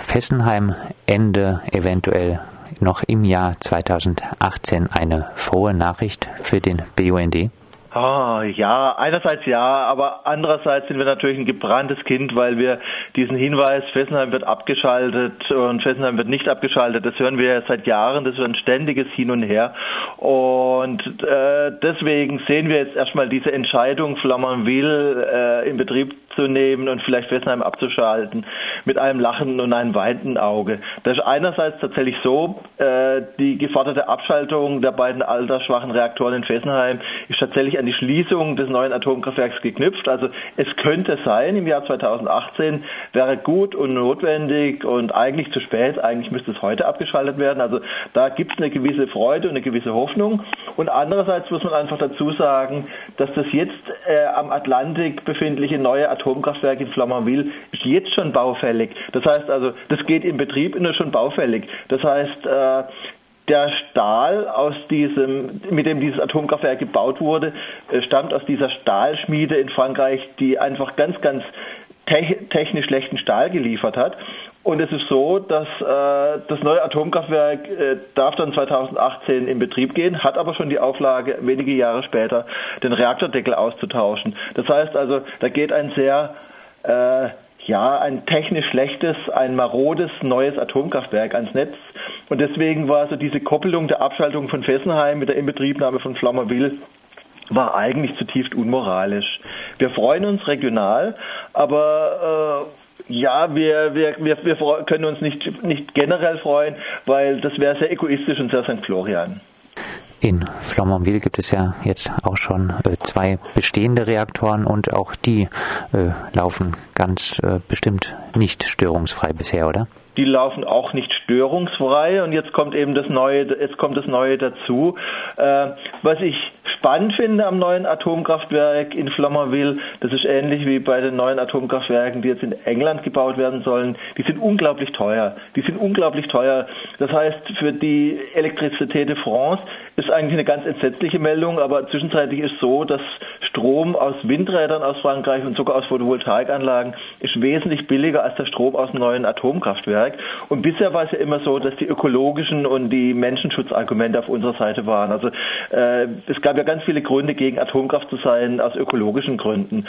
Fessenheim Ende eventuell noch im Jahr 2018 eine frohe Nachricht für den BUND? Ah, ja, einerseits ja, aber andererseits sind wir natürlich ein gebranntes Kind, weil wir diesen Hinweis, Fessenheim wird abgeschaltet und Fessenheim wird nicht abgeschaltet, das hören wir seit Jahren, das ist ein ständiges Hin und Her. Und äh, deswegen sehen wir jetzt erstmal diese Entscheidung, Flamanville äh, in Betrieb zu nehmen und vielleicht Fessenheim abzuschalten, mit einem lachenden und einem weinenden Auge. Das ist einerseits tatsächlich so, äh, die geforderte Abschaltung der beiden altersschwachen Reaktoren in Fessenheim ist tatsächlich an die Schließung des neuen Atomkraftwerks geknüpft. Also es könnte sein, im Jahr 2018 wäre gut und notwendig und eigentlich zu spät. Eigentlich müsste es heute abgeschaltet werden. Also da gibt es eine gewisse Freude und eine gewisse Hoffnung. Und andererseits muss man einfach dazu sagen, dass das jetzt äh, am Atlantik befindliche neue Atomkraftwerk in Flamanville ist jetzt schon baufällig. Das heißt also, das geht in Betrieb und ist schon baufällig. Das heißt, äh, der Stahl, aus diesem, mit dem dieses Atomkraftwerk gebaut wurde, äh, stammt aus dieser Stahlschmiede in Frankreich, die einfach ganz, ganz technisch schlechten Stahl geliefert hat. Und es ist so, dass äh, das neue Atomkraftwerk äh, darf dann 2018 in Betrieb gehen, hat aber schon die Auflage, wenige Jahre später den Reaktordeckel auszutauschen. Das heißt also, da geht ein sehr äh, ja, ein technisch schlechtes, ein marodes neues Atomkraftwerk ans Netz. Und deswegen war so diese Koppelung der Abschaltung von Fessenheim mit der Inbetriebnahme von Flammerville war eigentlich zutiefst unmoralisch. Wir freuen uns regional, aber äh, ja, wir, wir, wir, wir können uns nicht, nicht generell freuen, weil das wäre sehr egoistisch und sehr St. Florian. In Flamanville gibt es ja jetzt auch schon äh, zwei bestehende Reaktoren und auch die äh, laufen ganz äh, bestimmt nicht störungsfrei bisher, oder? Die laufen auch nicht störungsfrei und jetzt kommt eben das Neue, jetzt kommt das Neue dazu. Äh, was ich spannend finde am neuen Atomkraftwerk in Flamanville, das ist ähnlich wie bei den neuen Atomkraftwerken, die jetzt in England gebaut werden sollen. Die sind unglaublich teuer. Die sind unglaublich teuer. Das heißt, für die Elektrizität de France ist eigentlich eine ganz entsetzliche Meldung, aber zwischenzeitlich ist so, dass Strom aus Windrädern aus Frankreich und sogar aus Photovoltaikanlagen ist wesentlich billiger als der Strom aus dem neuen Atomkraftwerk. Und bisher war es ja immer so, dass die ökologischen und die Menschenschutzargumente auf unserer Seite waren. Also äh, es gab ja ganz viele Gründe, gegen Atomkraft zu sein, aus ökologischen Gründen.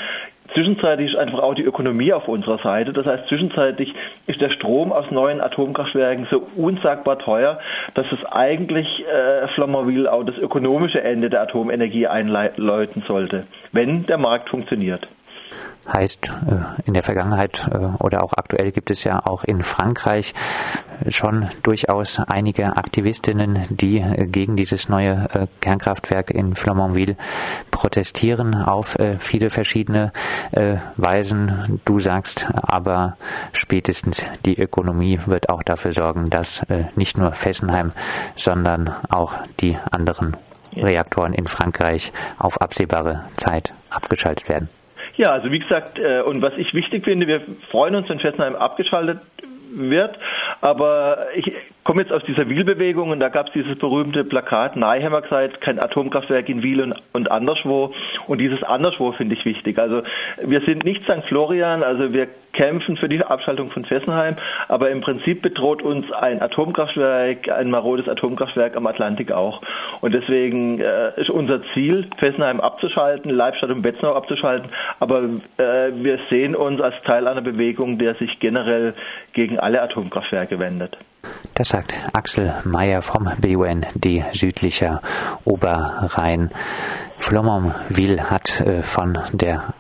Zwischenzeitlich ist einfach auch die Ökonomie auf unserer Seite. Das heißt, zwischenzeitlich ist der Strom aus neuen Atomkraftwerken so unsagbar teuer, dass es eigentlich äh, Flamanville auch das ökonomische Ende der Atomenergie einläuten sollte, wenn der Markt funktioniert. Heißt, äh, in der Vergangenheit äh, oder auch aktuell gibt es ja auch in Frankreich schon durchaus einige Aktivistinnen, die äh, gegen dieses neue Kernkraftwerk in Flamanville protestieren auf viele verschiedene Weisen. Du sagst aber spätestens die Ökonomie wird auch dafür sorgen, dass nicht nur Fessenheim, sondern auch die anderen Reaktoren in Frankreich auf absehbare Zeit abgeschaltet werden. Ja, also wie gesagt, äh, und was ich wichtig finde, wir freuen uns, wenn Fessenheim abgeschaltet wird, aber ich komme jetzt aus dieser Wiel-Bewegung und da gab es dieses berühmte Plakat, Neihammer gesagt, kein Atomkraftwerk in Wiel und, und anderswo. Und dieses anderswo finde ich wichtig. Also wir sind nicht St. Florian, also wir kämpfen für die Abschaltung von Fessenheim, aber im Prinzip bedroht uns ein Atomkraftwerk, ein marodes Atomkraftwerk am Atlantik auch. Und deswegen äh, ist unser Ziel, Fessenheim abzuschalten, Leibstadt und Betznau abzuschalten, aber äh, wir sehen uns als Teil einer Bewegung, der sich generell gegen alle Atomkraftwerke wendet. Das sagt Axel Mayer vom BUND südlicher Oberrhein. Flamanville hat äh, von der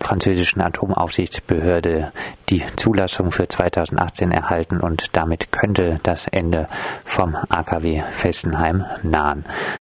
französischen Atomaufsichtsbehörde die Zulassung für 2018 erhalten und damit könnte das Ende vom AKW Fessenheim nahen.